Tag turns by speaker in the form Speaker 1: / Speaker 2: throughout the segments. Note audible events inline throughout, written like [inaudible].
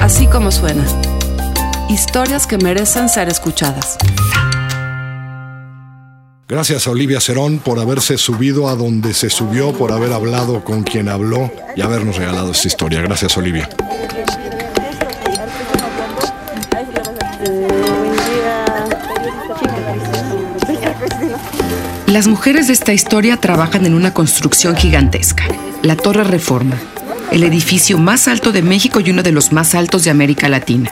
Speaker 1: Así como suena. Historias que merecen ser escuchadas.
Speaker 2: Gracias a Olivia Cerón por haberse subido a donde se subió, por haber hablado con quien habló y habernos regalado esta historia. Gracias, Olivia.
Speaker 3: Las mujeres de esta historia trabajan en una construcción gigantesca, la Torre Reforma, el edificio más alto de México y uno de los más altos de América Latina.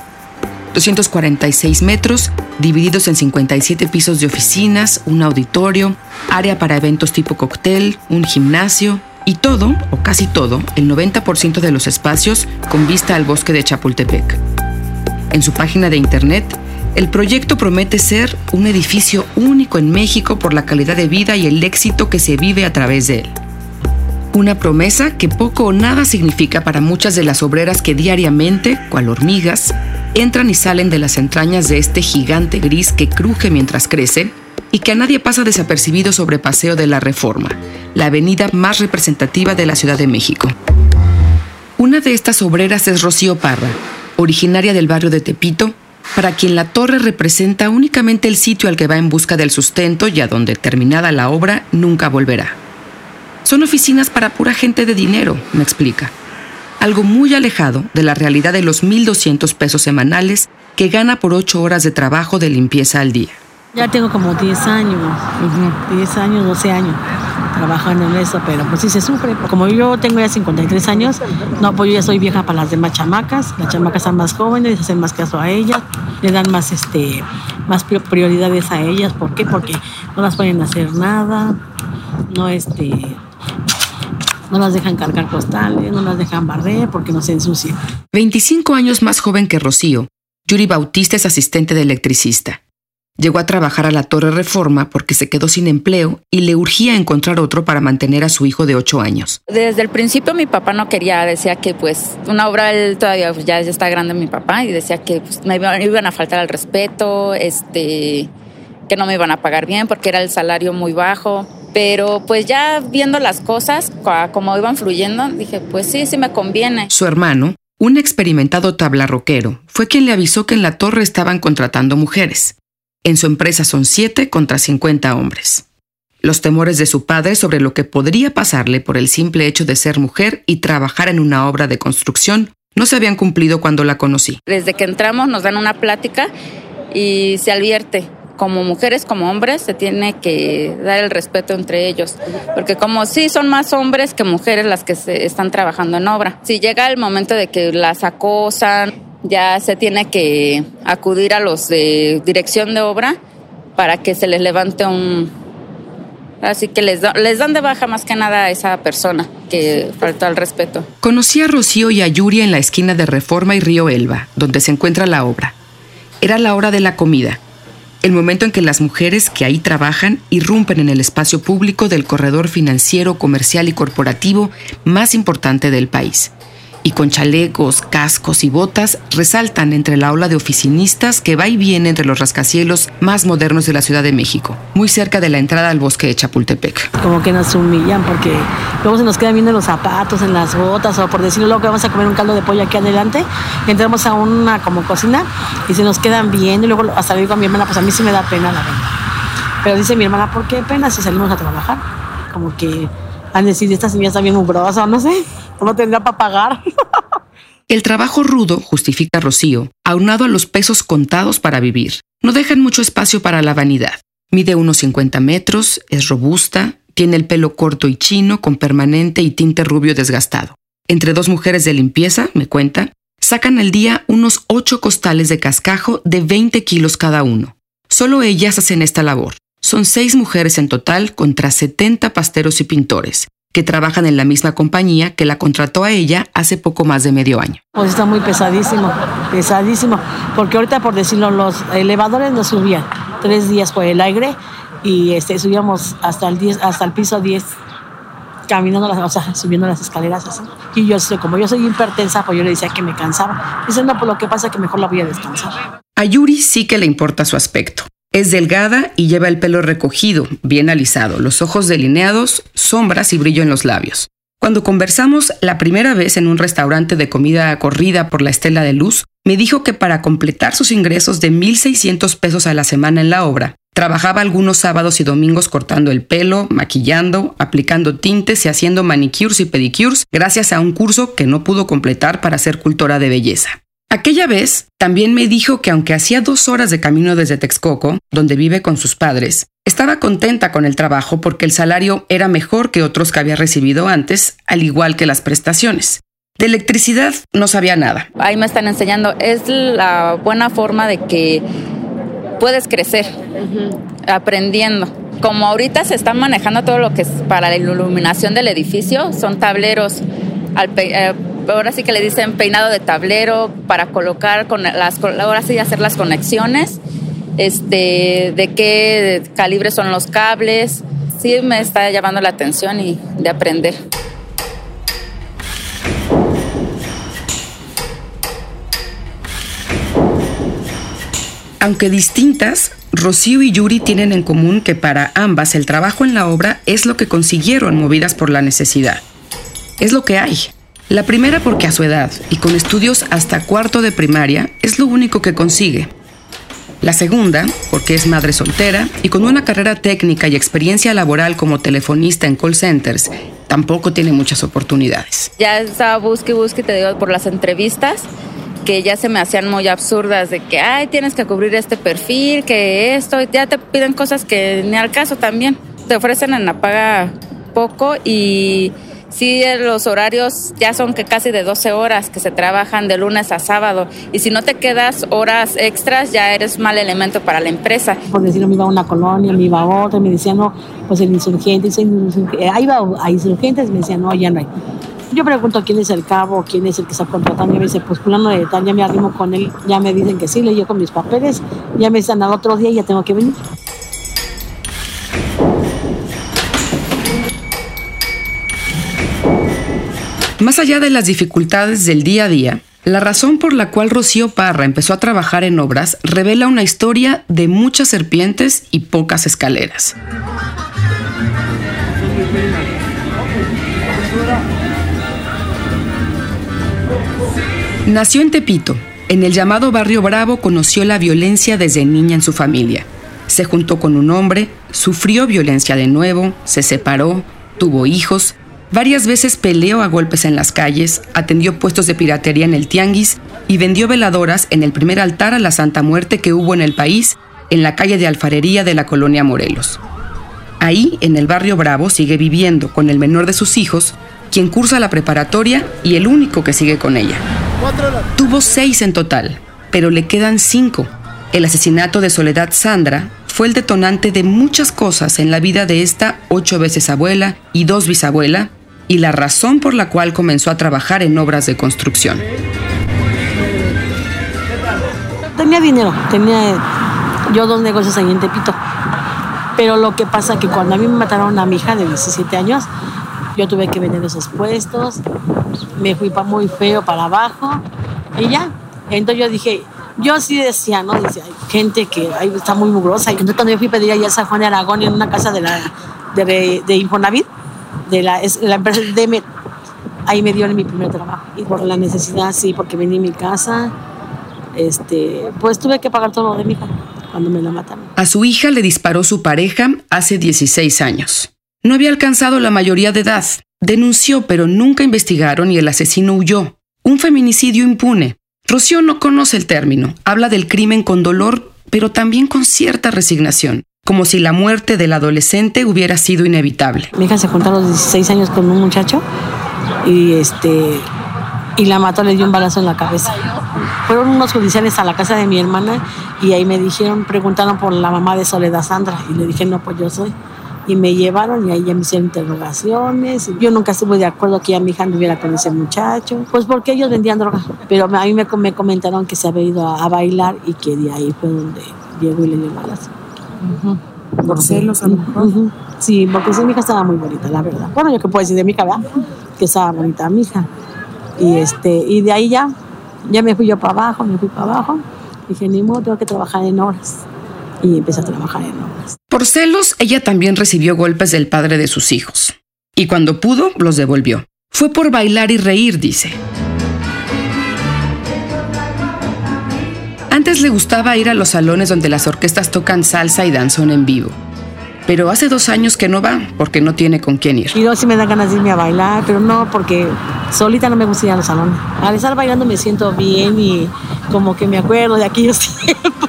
Speaker 3: 246 metros, divididos en 57 pisos de oficinas, un auditorio, área para eventos tipo cóctel, un gimnasio y todo, o casi todo, el 90% de los espacios con vista al bosque de Chapultepec. En su página de internet, el proyecto promete ser un edificio único en México por la calidad de vida y el éxito que se vive a través de él. Una promesa que poco o nada significa para muchas de las obreras que diariamente, cual hormigas, entran y salen de las entrañas de este gigante gris que cruje mientras crece y que a nadie pasa desapercibido sobre Paseo de la Reforma, la avenida más representativa de la Ciudad de México. Una de estas obreras es Rocío Parra, originaria del barrio de Tepito, para quien la torre representa únicamente el sitio al que va en busca del sustento y a donde, terminada la obra, nunca volverá. Son oficinas para pura gente de dinero, me explica. Algo muy alejado de la realidad de los 1.200 pesos semanales que gana por 8 horas de trabajo de limpieza al día.
Speaker 4: Ya tengo como 10 años, 10 años, 12 años trabajando en eso, pero pues sí se sufre. Como yo tengo ya 53 años, no, pues yo ya soy vieja para las demás chamacas. Las chamacas son más jóvenes, hacen más caso a ellas, le dan más, este, más prioridades a ellas. ¿Por qué? Porque no las pueden hacer nada, no, este, no las dejan cargar costales, no las dejan barrer porque no se ensucian.
Speaker 3: 25 años más joven que Rocío, Yuri Bautista es asistente de electricista. Llegó a trabajar a la Torre Reforma porque se quedó sin empleo y le urgía encontrar otro para mantener a su hijo de 8 años.
Speaker 5: Desde el principio mi papá no quería, decía que pues una obra, él todavía pues, ya está grande mi papá y decía que pues, me iban a faltar al respeto, este, que no me iban a pagar bien porque era el salario muy bajo. Pero pues ya viendo las cosas, como iban fluyendo, dije, pues sí, sí me conviene.
Speaker 3: Su hermano, un experimentado tablarroquero, fue quien le avisó que en la torre estaban contratando mujeres. En su empresa son siete contra 50 hombres. Los temores de su padre sobre lo que podría pasarle por el simple hecho de ser mujer y trabajar en una obra de construcción no se habían cumplido cuando la conocí.
Speaker 5: Desde que entramos nos dan una plática y se advierte como mujeres, como hombres, se tiene que dar el respeto entre ellos. Porque como sí son más hombres que mujeres las que se están trabajando en obra. Si llega el momento de que las acosan, ya se tiene que acudir a los de dirección de obra para que se les levante un... Así que les, les dan de baja más que nada a esa persona que faltó al respeto.
Speaker 3: Conocí a Rocío y a Yuri en la esquina de Reforma y Río Elba, donde se encuentra la obra. Era la hora de la comida el momento en que las mujeres que ahí trabajan irrumpen en el espacio público del corredor financiero, comercial y corporativo más importante del país y con chalecos, cascos y botas resaltan entre la ola de oficinistas que va y viene entre los rascacielos más modernos de la Ciudad de México, muy cerca de la entrada al bosque de Chapultepec.
Speaker 4: Como que nos humillan porque luego se nos quedan viendo los zapatos, en las botas o por decirlo luego que vamos a comer un caldo de pollo aquí adelante, entramos a una como cocina y se nos quedan viendo y luego hasta digo a mi hermana, pues a mí sí me da pena la verdad. Pero dice mi hermana, ¿por qué pena si salimos a trabajar? Como que han decidido, esta señora está bien mugrosa, no sé no tendrá para pagar. [laughs]
Speaker 3: El trabajo rudo, justifica Rocío, aunado a los pesos contados para vivir, no dejan mucho espacio para la vanidad. Mide unos 50 metros, es robusta, tiene el pelo corto y chino con permanente y tinte rubio desgastado. Entre dos mujeres de limpieza, me cuenta, sacan al día unos 8 costales de cascajo de 20 kilos cada uno. Solo ellas hacen esta labor. Son seis mujeres en total contra 70 pasteros y pintores, que trabajan en la misma compañía que la contrató a ella hace poco más de medio año.
Speaker 4: Pues está muy pesadísimo, pesadísimo, porque ahorita por decirlo, los elevadores nos subían tres días por el aire y este, subíamos hasta el, 10, hasta el piso 10 caminando, las, o sea, subiendo las escaleras así. Y yo, como yo soy hipertensa, pues yo le decía que me cansaba. Dice, no, por lo que pasa que mejor la voy a descansar.
Speaker 3: A Yuri sí que le importa su aspecto. Es delgada y lleva el pelo recogido, bien alisado, los ojos delineados, sombras y brillo en los labios. Cuando conversamos la primera vez en un restaurante de comida corrida por la Estela de Luz, me dijo que para completar sus ingresos de 1.600 pesos a la semana en la obra, trabajaba algunos sábados y domingos cortando el pelo, maquillando, aplicando tintes y haciendo manicures y pedicures gracias a un curso que no pudo completar para ser cultora de belleza. Aquella vez también me dijo que aunque hacía dos horas de camino desde Texcoco, donde vive con sus padres, estaba contenta con el trabajo porque el salario era mejor que otros que había recibido antes, al igual que las prestaciones. De electricidad no sabía nada.
Speaker 5: Ahí me están enseñando, es la buena forma de que puedes crecer aprendiendo. Como ahorita se está manejando todo lo que es para la iluminación del edificio, son tableros. Eh, ahora sí que le dicen peinado de tablero para colocar con las ahora sí hacer las conexiones este, de qué calibre son los cables. Sí me está llamando la atención y de aprender.
Speaker 3: Aunque distintas, Rocío y Yuri tienen en común que para ambas el trabajo en la obra es lo que consiguieron movidas por la necesidad. Es lo que hay. La primera porque a su edad y con estudios hasta cuarto de primaria es lo único que consigue. La segunda, porque es madre soltera y con una carrera técnica y experiencia laboral como telefonista en call centers, tampoco tiene muchas oportunidades.
Speaker 5: Ya estaba busque y busque, te digo, por las entrevistas que ya se me hacían muy absurdas de que, ay, tienes que cubrir este perfil, que esto, ya te piden cosas que ni al caso también. Te ofrecen en la paga poco y Sí, los horarios ya son que casi de 12 horas que se trabajan de lunes a sábado. Y si no te quedas horas extras, ya eres mal elemento para la empresa.
Speaker 4: Por decirlo, me iba a una colonia, me iba a otra, me decían, no, pues el insurgente, eh, ahí va a insurgentes, me decían, no, ya no hay. Yo pregunto quién es el cabo, quién es el que está contratando, y me dice, pues fulano de tal, ya me arrimo con él, ya me dicen que sí, le llevo con mis papeles, ya me dicen al otro día y ya tengo que venir.
Speaker 3: Más allá de las dificultades del día a día, la razón por la cual Rocío Parra empezó a trabajar en obras revela una historia de muchas serpientes y pocas escaleras. Nació en Tepito. En el llamado Barrio Bravo conoció la violencia desde niña en su familia. Se juntó con un hombre, sufrió violencia de nuevo, se separó, tuvo hijos Varias veces peleó a golpes en las calles, atendió puestos de piratería en el tianguis y vendió veladoras en el primer altar a la Santa Muerte que hubo en el país, en la calle de Alfarería de la colonia Morelos. Ahí, en el barrio Bravo, sigue viviendo con el menor de sus hijos, quien cursa la preparatoria y el único que sigue con ella. Tuvo seis en total, pero le quedan cinco. El asesinato de Soledad Sandra, fue el detonante de muchas cosas en la vida de esta ocho veces abuela y dos bisabuela, y la razón por la cual comenzó a trabajar en obras de construcción.
Speaker 4: Tenía dinero, tenía yo dos negocios ahí en Tepito. Pero lo que pasa que cuando a mí me mataron a mi hija de 17 años, yo tuve que vender esos puestos, me fui para muy feo para abajo y ya. Entonces yo dije, yo sí decía, ¿no? Decía, hay gente que ahí está muy mugrosa. Entonces cuando yo fui a pedir allá a San Juan de Aragón en una casa de la de, de Infonavit, de la, la empresa de ahí me dieron mi primer trabajo. Y por la necesidad, sí, porque vení a mi casa, este, pues tuve que pagar todo de mi hija cuando me la mataron.
Speaker 3: A su hija le disparó su pareja hace 16 años. No había alcanzado la mayoría de edad. Denunció, pero nunca investigaron y el asesino huyó. Un feminicidio impune. Rocío no conoce el término. Habla del crimen con dolor, pero también con cierta resignación como si la muerte del adolescente hubiera sido inevitable.
Speaker 4: Mi hija se juntó a los 16 años con un muchacho y este y la mató, le dio un balazo en la cabeza. Fueron unos judiciales a la casa de mi hermana y ahí me dijeron, preguntaron por la mamá de Soledad Sandra y le dije, no, pues yo soy. Y me llevaron y ahí ya me hicieron interrogaciones. Yo nunca estuve de acuerdo que ya mi hija anduviera con ese muchacho, pues porque ellos vendían droga. Pero a mí me, comentaron que se había ido a, a, bailar y que de ahí fue donde llegó y le dio el balazo.
Speaker 3: Por celos a lo mejor.
Speaker 4: Sí, porque sí, mi hija estaba muy bonita, la verdad. Bueno, yo que puedo decir de mi hija, ¿verdad? Que estaba bonita mi hija. Y, este, y de ahí ya, ya me fui yo para abajo, me fui para abajo. Dije, ni modo, tengo que trabajar en horas. Y empecé a trabajar en horas.
Speaker 3: Por celos, ella también recibió golpes del padre de sus hijos. Y cuando pudo, los devolvió. Fue por bailar y reír, dice. Antes le gustaba ir a los salones donde las orquestas tocan salsa y danzón en vivo. Pero hace dos años que no va porque no tiene con quién ir.
Speaker 4: Y yo sí me da ganas de irme a bailar, pero no porque solita no me gusta ir a los salones. Al estar bailando me siento bien y como que me acuerdo de aquellos [laughs] tiempos.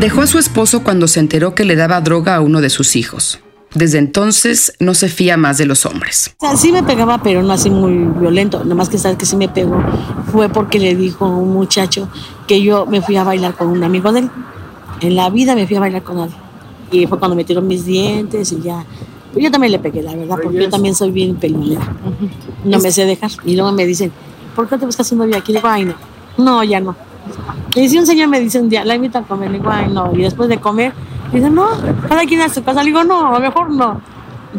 Speaker 3: Dejó a su esposo cuando se enteró que le daba droga a uno de sus hijos. Desde entonces no se fía más de los hombres.
Speaker 4: O sea, sí me pegaba, pero no así muy violento. Nada más que sabes que sí me pegó fue porque le dijo a un muchacho que yo me fui a bailar con un amigo de él. En la vida me fui a bailar con él. Y fue cuando me tiró mis dientes y ya. Pues yo también le pegué, la verdad, porque yo también soy bien pelulera. No me sé dejar. Y luego me dicen, ¿por qué te buscas un novio aquí? Le digo, ay, no. No, ya no. Y si un señor me dice un día, la invito a comer, le digo, ay, no. Y después de comer, dice, no, cada quien a su casa. Le digo, no, a lo mejor no.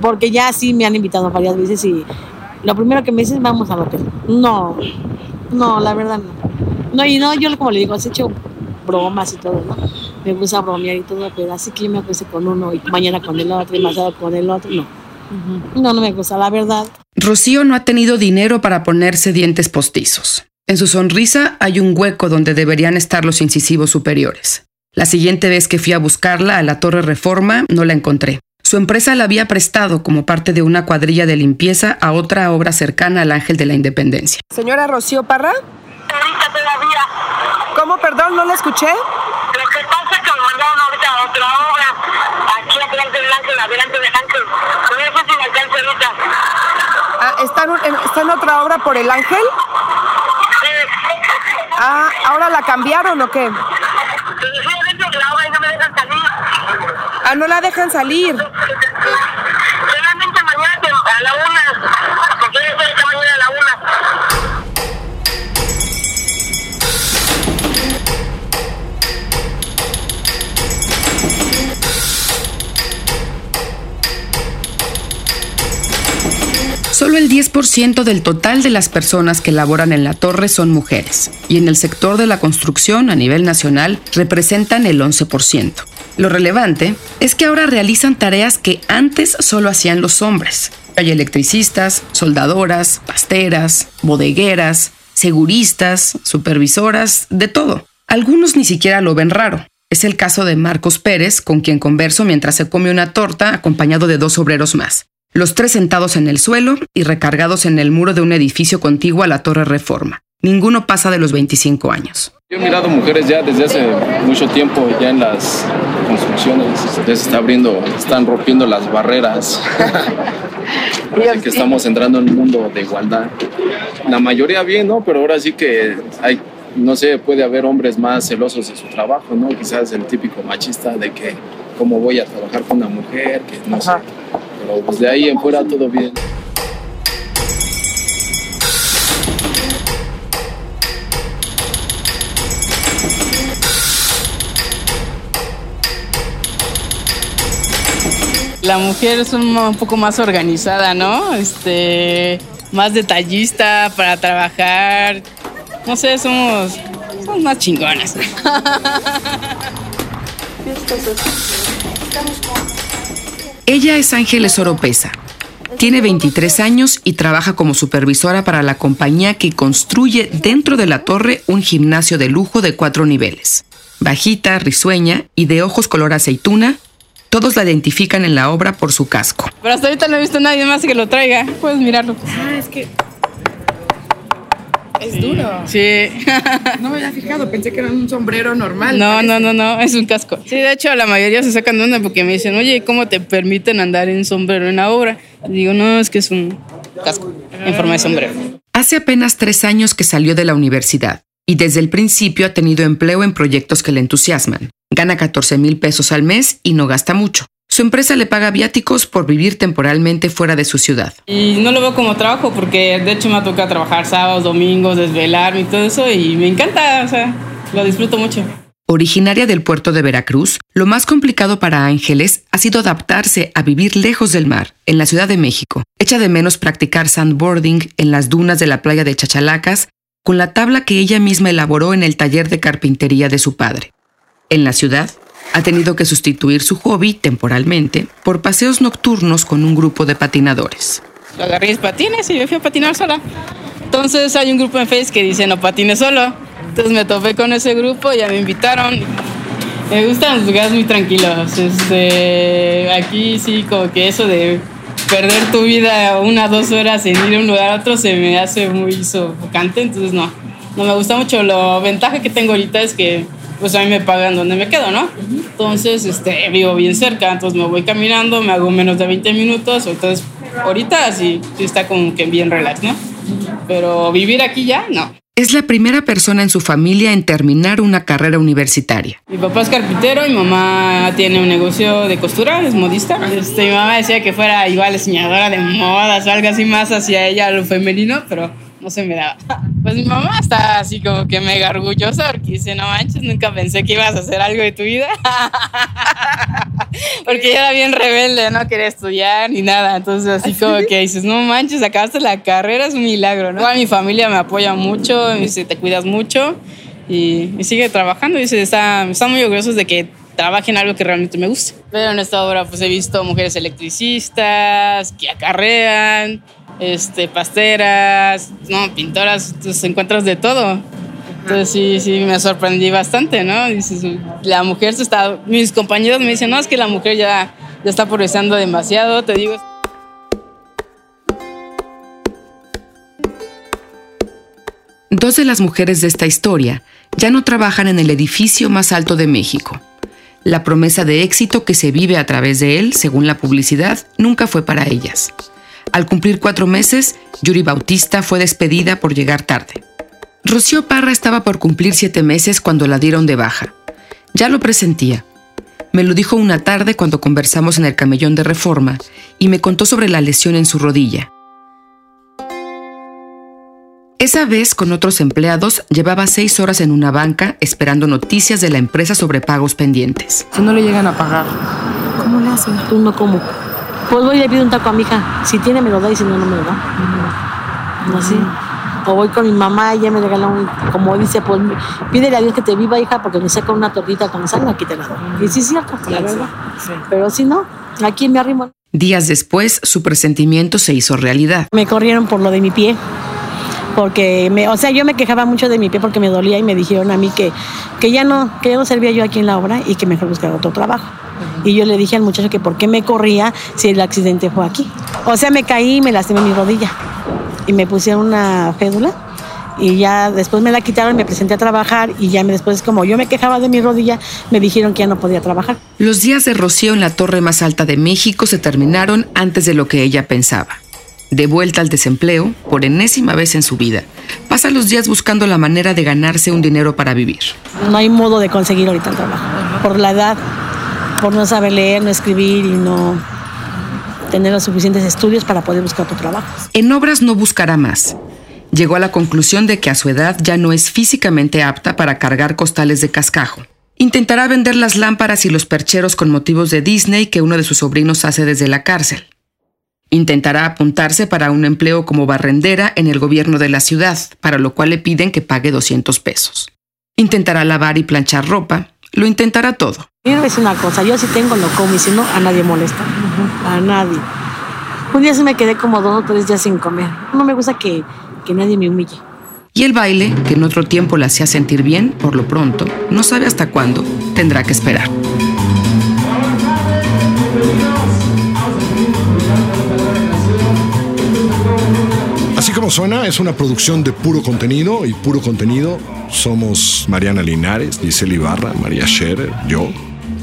Speaker 4: Porque ya sí me han invitado varias veces y lo primero que me dicen, vamos al hotel. No, no, la verdad no. No, y no, yo como le digo, has hecho bromas y todo, ¿no? Me gusta bromear y todo, pero así que yo me acuesto con uno y mañana con el otro y más tarde con el otro, no. No, no me gusta, la verdad.
Speaker 3: Rocío no ha tenido dinero para ponerse dientes postizos. En su sonrisa hay un hueco donde deberían estar los incisivos superiores. La siguiente vez que fui a buscarla a la Torre Reforma no la encontré. Su empresa la había prestado como parte de una cuadrilla de limpieza a otra obra cercana al Ángel de la Independencia.
Speaker 6: Señora Rocío Parra,
Speaker 7: Ahorita todavía.
Speaker 6: ¿cómo perdón? ¿No la escuché?
Speaker 7: Lo que pasa es que me mandaron ahorita a otra obra. Aquí adelante del ángel, adelante del ángel. Con eso sí me alcanza ahorita.
Speaker 6: Ah, ¿está, en, ¿Está en otra obra por el ángel? Ah, ¿ahora la cambiaron o qué?
Speaker 7: Sí, no me dejan salir.
Speaker 6: Ah, no la dejan salir.
Speaker 3: Solo el 10% del total de las personas que laboran en la torre son mujeres, y en el sector de la construcción a nivel nacional representan el 11%. Lo relevante es que ahora realizan tareas que antes solo hacían los hombres. Hay electricistas, soldadoras, pasteras, bodegueras, seguristas, supervisoras, de todo. Algunos ni siquiera lo ven raro. Es el caso de Marcos Pérez, con quien converso mientras se come una torta acompañado de dos obreros más. Los tres sentados en el suelo y recargados en el muro de un edificio contiguo a la Torre Reforma. Ninguno pasa de los 25 años.
Speaker 8: Yo he mirado mujeres ya desde hace mucho tiempo, ya en las construcciones, ya se está abriendo, están rompiendo las barreras. [laughs] Parece que estamos entrando en un mundo de igualdad. La mayoría bien, ¿no? Pero ahora sí que hay, no sé, puede haber hombres más celosos de su trabajo, ¿no? Quizás el típico machista de que cómo voy a trabajar con una mujer, que no sé. Pero pues de ahí en fuera todo bien.
Speaker 9: La mujer es un, un poco más organizada, ¿no? Este, más detallista para trabajar. No sé, somos, somos más chingonas. [laughs]
Speaker 3: Ella es Ángeles Oropesa. Tiene 23 años y trabaja como supervisora para la compañía que construye dentro de la torre un gimnasio de lujo de cuatro niveles. Bajita, risueña y de ojos color aceituna, todos la identifican en la obra por su casco.
Speaker 9: Pero hasta ahorita no he visto a nadie más que lo traiga. Puedes mirarlo.
Speaker 3: Ah, es que... Es duro.
Speaker 9: Sí. [laughs]
Speaker 3: No me había fijado, pensé que era un sombrero normal.
Speaker 9: No, no, no, no, es un casco. Sí, de hecho, la mayoría se sacan de onda porque me dicen, oye, ¿cómo te permiten andar en sombrero en la obra? Y digo, no, es que es un casco en forma de sombrero.
Speaker 3: Hace apenas tres años que salió de la universidad y desde el principio ha tenido empleo en proyectos que le entusiasman. Gana 14 mil pesos al mes y no gasta mucho. Su empresa le paga viáticos por vivir temporalmente fuera de su ciudad.
Speaker 9: Y no lo veo como trabajo porque de hecho me ha tocado trabajar sábados, domingos, desvelarme y todo eso y me encanta, o sea, lo disfruto mucho.
Speaker 3: Originaria del puerto de Veracruz, lo más complicado para Ángeles ha sido adaptarse a vivir lejos del mar, en la Ciudad de México. Echa de menos practicar sandboarding en las dunas de la playa de Chachalacas con la tabla que ella misma elaboró en el taller de carpintería de su padre. En la ciudad, Ha tenido que sustituir su hobby temporalmente por paseos nocturnos con un grupo de patinadores.
Speaker 9: Agarré mis patines y me fui a patinar sola. Entonces hay un grupo en Facebook que dice no patines solo. Entonces me topé con ese grupo, ya me invitaron. Me gustan los lugares muy tranquilos. Este, aquí sí, como que eso de perder tu vida una dos horas en ir de un lugar a otro se me hace muy sofocante. Entonces no, no me gusta mucho. Lo ventaja que tengo ahorita es que pues a mí me pagan donde me quedo, ¿no? Entonces, este, vivo bien cerca, entonces me voy caminando, me hago menos de 20 minutos, entonces ahorita sí, sí está como que bien relax, ¿no? Pero vivir aquí ya, no.
Speaker 3: Es la primera persona en su familia en terminar una carrera universitaria.
Speaker 9: Mi papá es carpintero, mi mamá tiene un negocio de costura, es modista. Este, mi mamá decía que fuera igual diseñadora de modas o algo así más hacia ella lo femenino, pero no se me daba. Pues mi mamá está así como que mega orgullosa porque dice, no manches, nunca pensé que ibas a hacer algo de tu vida. [laughs] porque ella era bien rebelde, no quería estudiar ni nada. Entonces así como que dices, no manches, acabaste la carrera, es un milagro, ¿no? Igual mi familia me apoya mucho, me dice, te cuidas mucho y, y sigue trabajando. Dice, está, están muy orgullosos de que trabaje en algo que realmente me guste. Pero en esta obra pues he visto mujeres electricistas que acarrean, este, pasteras, no, pintoras, entonces encuentras de todo. Entonces sí, sí, me sorprendí bastante, ¿no? Dices, la mujer se está, mis compañeros me dicen, no, es que la mujer ya, ya está progresando demasiado, te digo.
Speaker 3: Dos de las mujeres de esta historia ya no trabajan en el edificio más alto de México. La promesa de éxito que se vive a través de él, según la publicidad, nunca fue para ellas. Al cumplir cuatro meses, Yuri Bautista fue despedida por llegar tarde. Rocío Parra estaba por cumplir siete meses cuando la dieron de baja. Ya lo presentía. Me lo dijo una tarde cuando conversamos en el camellón de reforma y me contó sobre la lesión en su rodilla. Esa vez, con otros empleados, llevaba seis horas en una banca esperando noticias de la empresa sobre pagos pendientes.
Speaker 4: Si no le llegan a pagar, ¿cómo le hacen? Tú no como. Pues voy y le pido un taco a mi hija. Si tiene, me lo da y si no, no me lo da. Así. O voy con mi mamá y ella me regala un, como dice, pues pídele a Dios que te viva, hija, porque me saca una tortita con sal, aquí te la doy. Y sí es cierto, la verdad. Pero si no, aquí me arrimo.
Speaker 3: Días después, su presentimiento se hizo realidad.
Speaker 4: Me corrieron por lo de mi pie. Porque, me, o sea, yo me quejaba mucho de mi pie porque me dolía y me dijeron a mí que, que ya no, que ya no servía yo aquí en la obra y que mejor buscar otro trabajo. Y yo le dije al muchacho que por qué me corría si el accidente fue aquí. O sea, me caí y me lastimé mi rodilla. Y me pusieron una fédula y ya después me la quitaron, me presenté a trabajar y ya me, después como yo me quejaba de mi rodilla, me dijeron que ya no podía trabajar.
Speaker 3: Los días de Rocío en la torre más alta de México se terminaron antes de lo que ella pensaba. De vuelta al desempleo, por enésima vez en su vida, pasa los días buscando la manera de ganarse un dinero para vivir.
Speaker 4: No hay modo de conseguir ahorita el trabajo. Por la edad, por no saber leer, no escribir y no tener los suficientes estudios para poder buscar tu trabajo.
Speaker 3: En obras no buscará más. Llegó a la conclusión de que a su edad ya no es físicamente apta para cargar costales de cascajo. Intentará vender las lámparas y los percheros con motivos de Disney que uno de sus sobrinos hace desde la cárcel. Intentará apuntarse para un empleo como barrendera en el gobierno de la ciudad, para lo cual le piden que pague 200 pesos. Intentará lavar y planchar ropa, lo intentará todo.
Speaker 4: Quiero decir una cosa, yo si tengo lo como y si no, a nadie molesta. A nadie. Un día sí me quedé como dos o tres días sin comer. No me gusta que, que nadie me humille.
Speaker 3: Y el baile, que en otro tiempo la hacía sentir bien, por lo pronto, no sabe hasta cuándo, tendrá que esperar.
Speaker 2: Como suena, es una producción de puro contenido y puro contenido somos Mariana Linares, Giselle Ibarra, María Scherer, yo.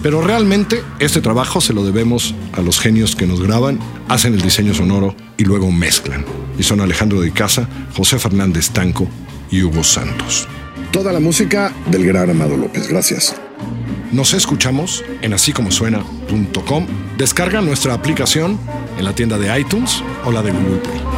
Speaker 2: Pero realmente este trabajo se lo debemos a los genios que nos graban, hacen el diseño sonoro y luego mezclan. Y son Alejandro de Casa, José Fernández Tanco y Hugo Santos. Toda la música del gran Amado López, gracias. Nos escuchamos en asícomosuena.com. Descarga nuestra aplicación en la tienda de iTunes o la de Google Play.